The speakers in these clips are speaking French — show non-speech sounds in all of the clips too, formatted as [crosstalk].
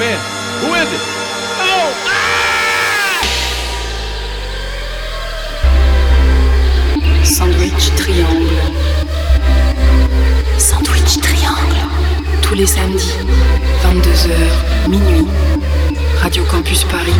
Who is it? Oh! Sandwich triangle. Sandwich triangle. Tous les samedis, 22h, minuit. Radio Campus Paris.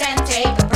and take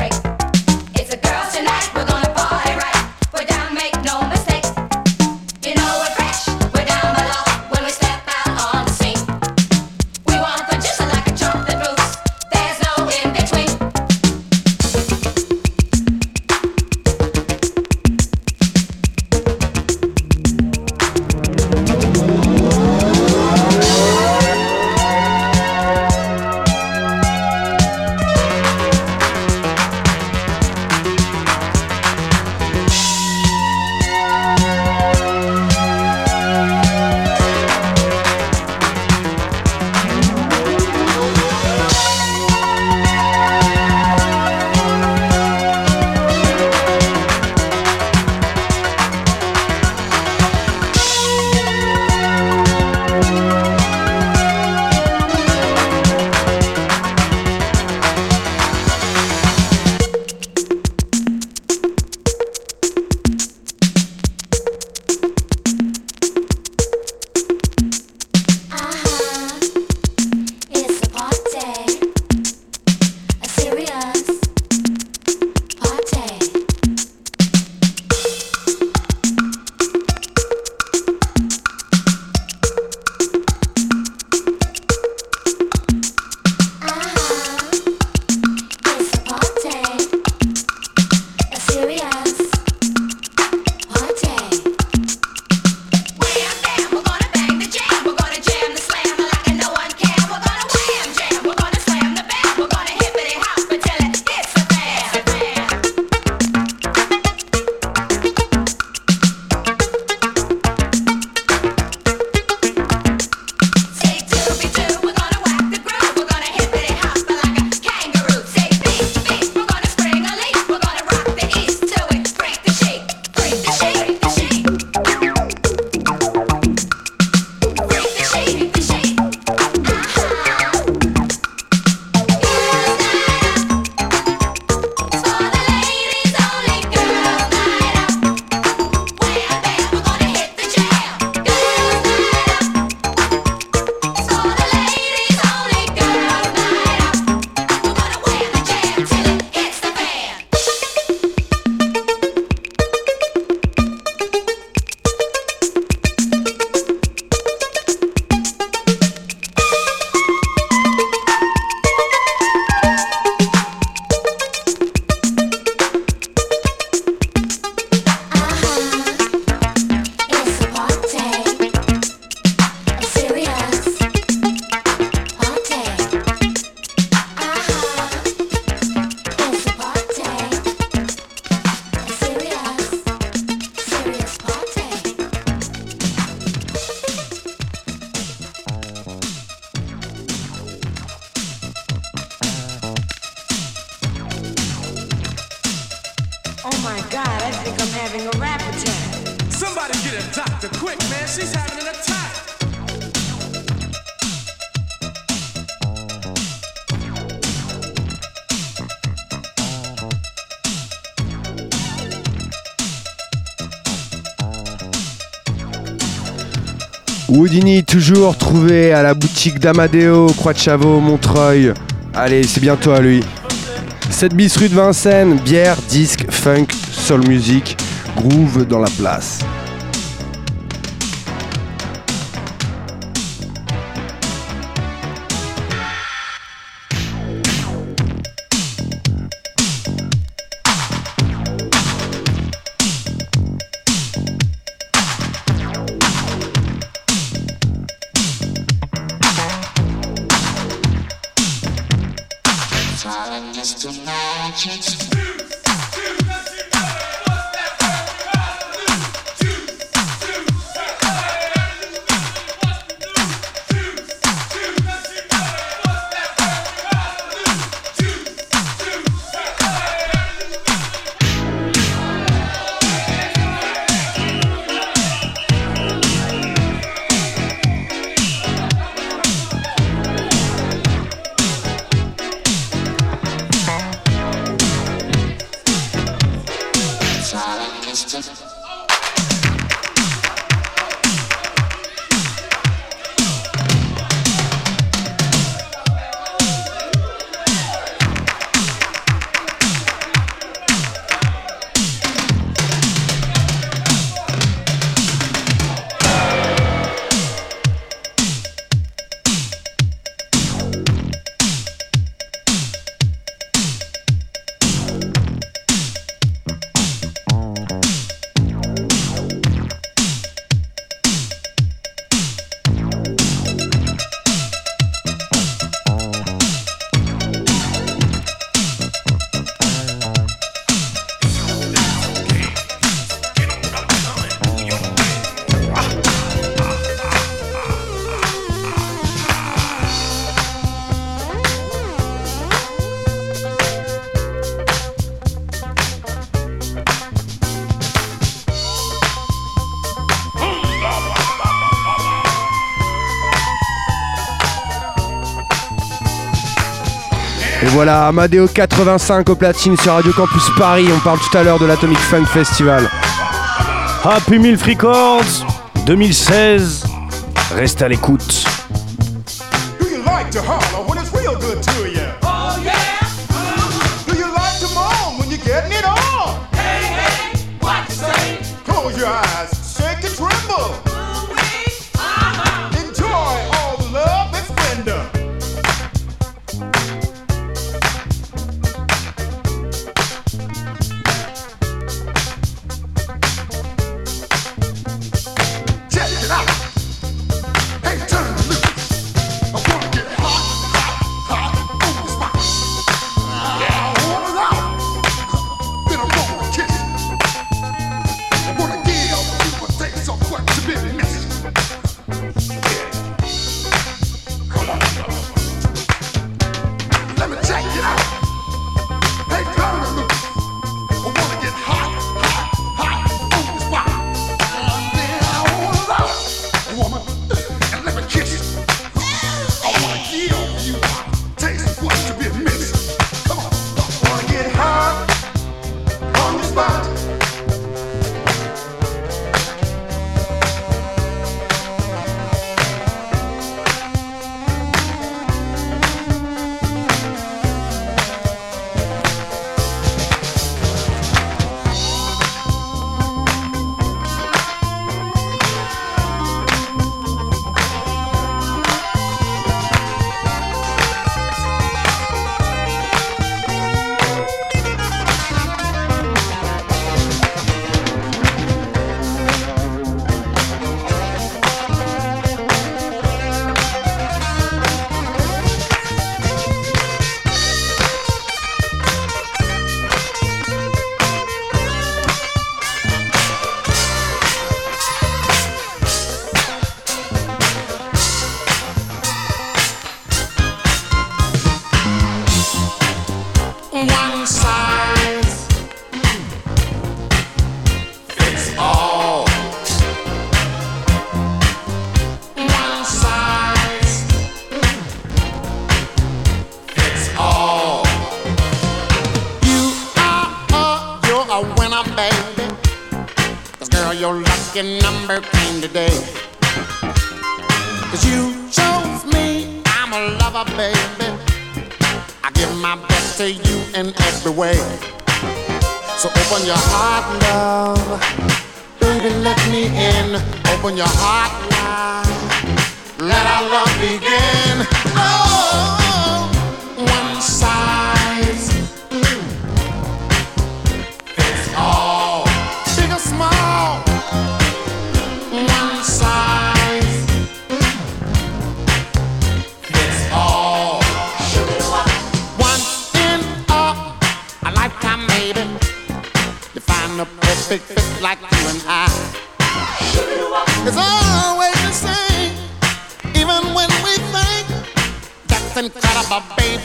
Houdini, toujours trouvé à la boutique d'Amadeo, Croix de Chavot, Montreuil. Allez, c'est bientôt à lui. 7 bis rue de Vincennes, bière, disque, funk, soul music, groove dans la place. Voilà, Amadeo 85 au platine sur Radio Campus Paris. On parle tout à l'heure de l'Atomic Funk Festival. Happy Milf Records 2016. Reste à l'écoute. spot.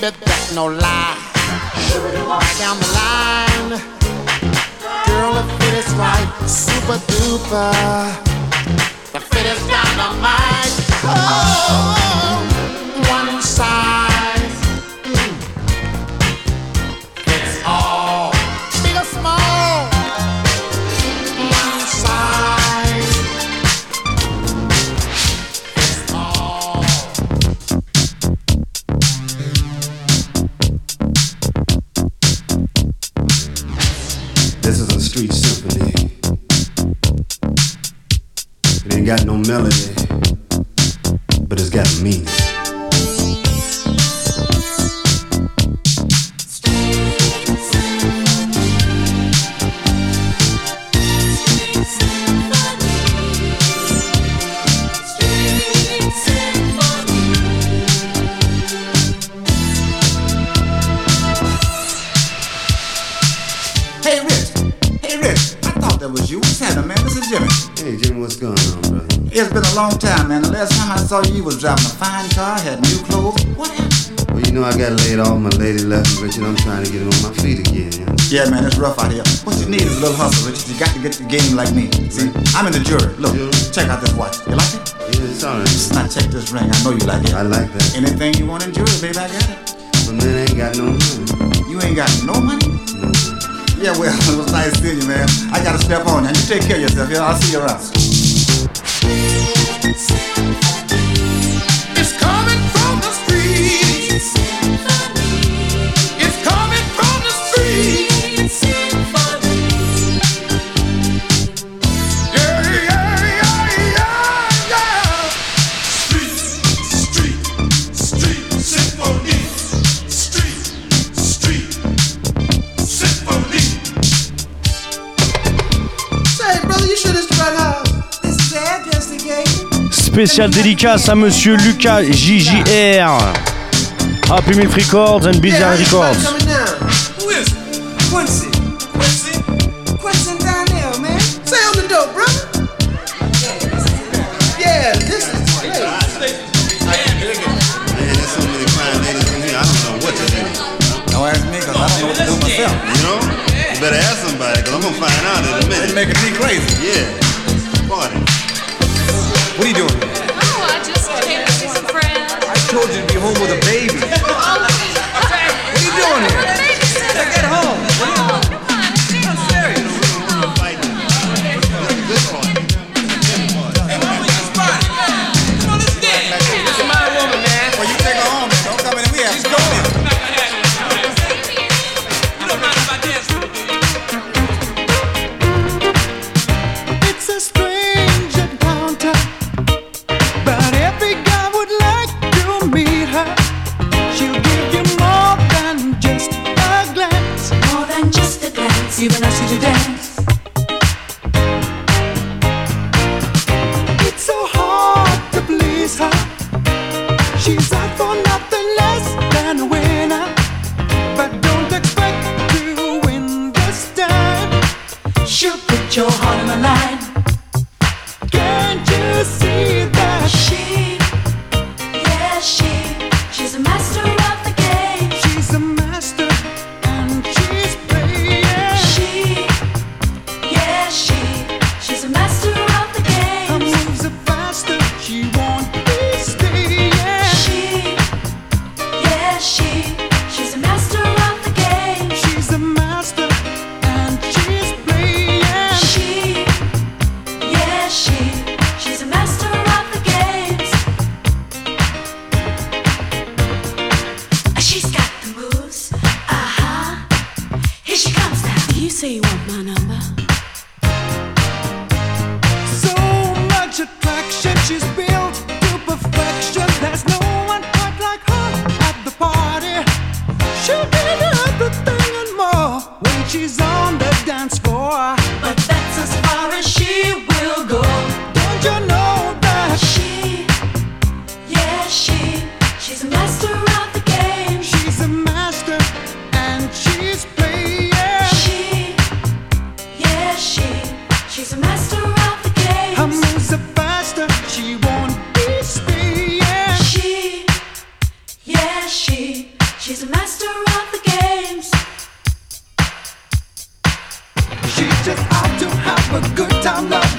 Baby. That's no lie. Right down the line, girl, the fit is right, super duper. The fit is dynamite. Oh, oh, oh. Got no melody, but it's got meaning. Saw you, you was driving a fine car, had new clothes. What happened? Well, you know I got laid off. My lady left me, Richard. I'm trying to get him on my feet again. You know? Yeah, man, it's rough out here. What you need is a little hustle, Richard. You got to get the game like me. See, I'm in the jury. Look, Jury? check out this watch. You like it? Yeah, it's all right. Now check this ring. I know you like it. I like that. Anything you want in jury, baby, I got it. But man, I ain't got no money. You ain't got no money? No. Yeah, well, [laughs] it was nice seeing you, man. I gotta step on you. You take care of yourself. Yeah, I'll see you around. Do. Don't ask me, because I don't know what to do myself. You know? You better ask somebody, because I'm going to find out in a It's minute. making me crazy. Yeah.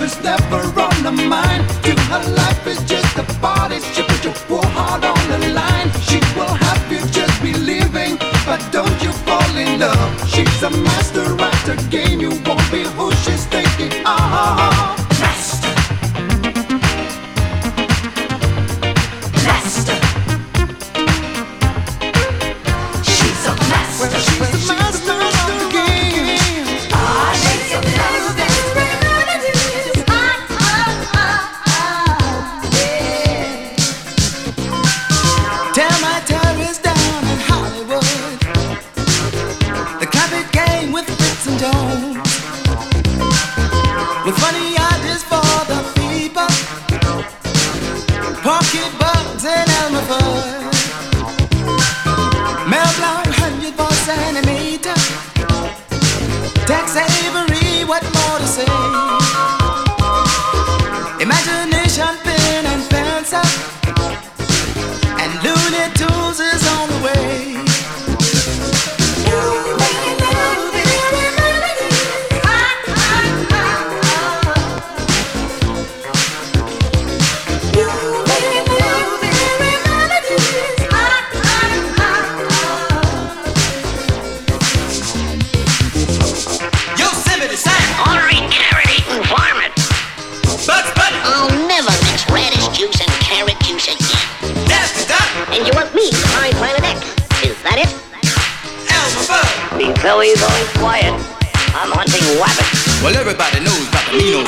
is never on the mind. To her life is just a body. She put your poor heart on the line. She will have you just believing, but don't you fall in love. She's a master at the game. You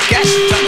guest.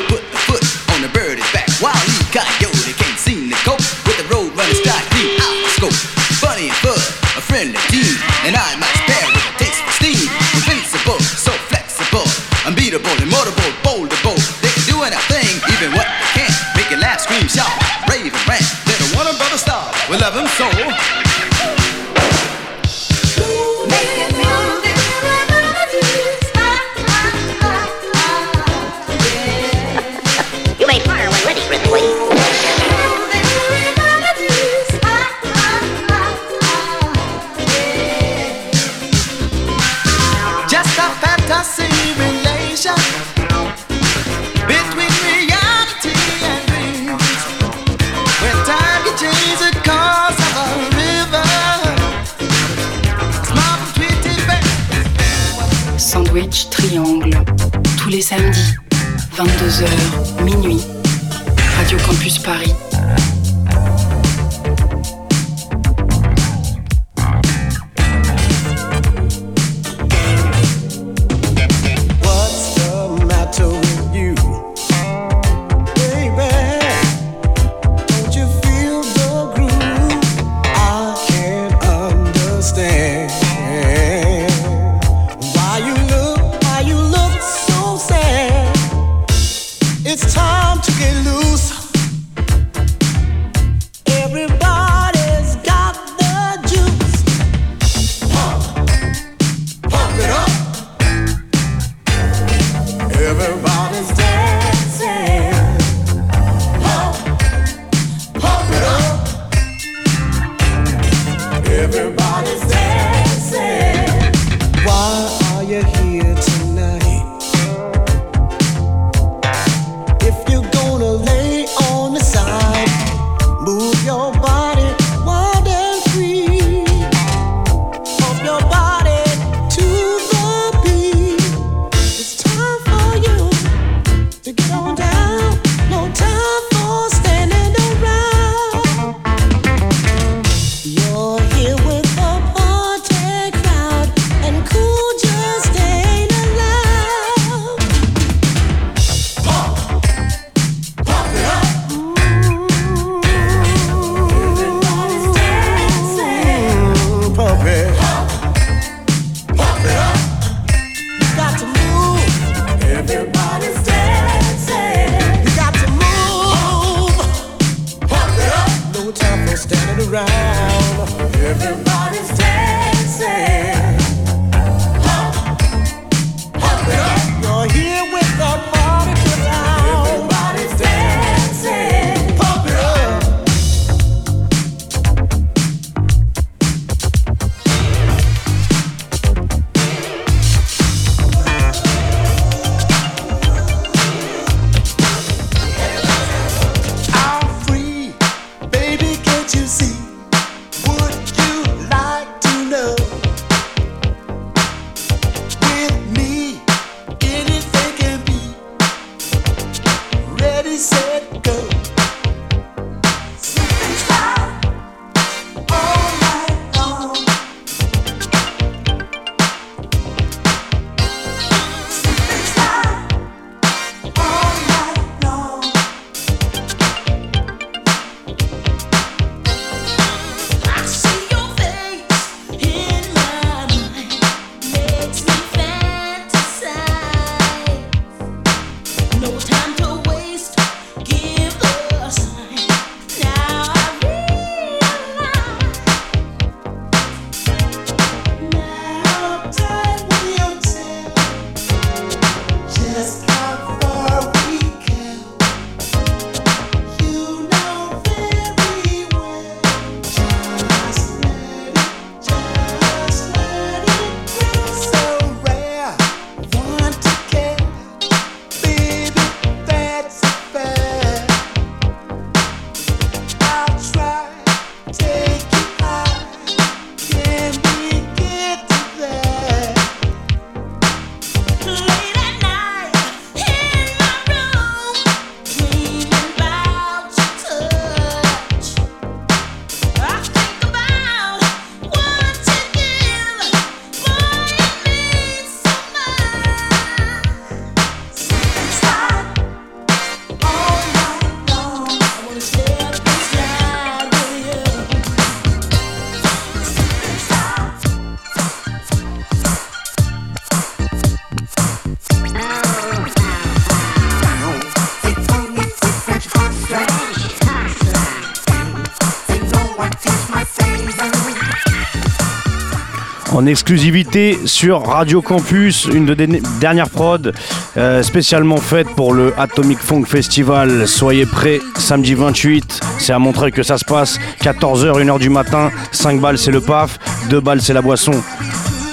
en exclusivité sur Radio Campus, une de dernières prod euh, spécialement faite pour le Atomic Funk Festival. Soyez prêts, samedi 28, c'est à montrer que ça se passe. 14h, 1h du matin, 5 balles c'est le paf, 2 balles c'est la boisson.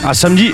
À samedi!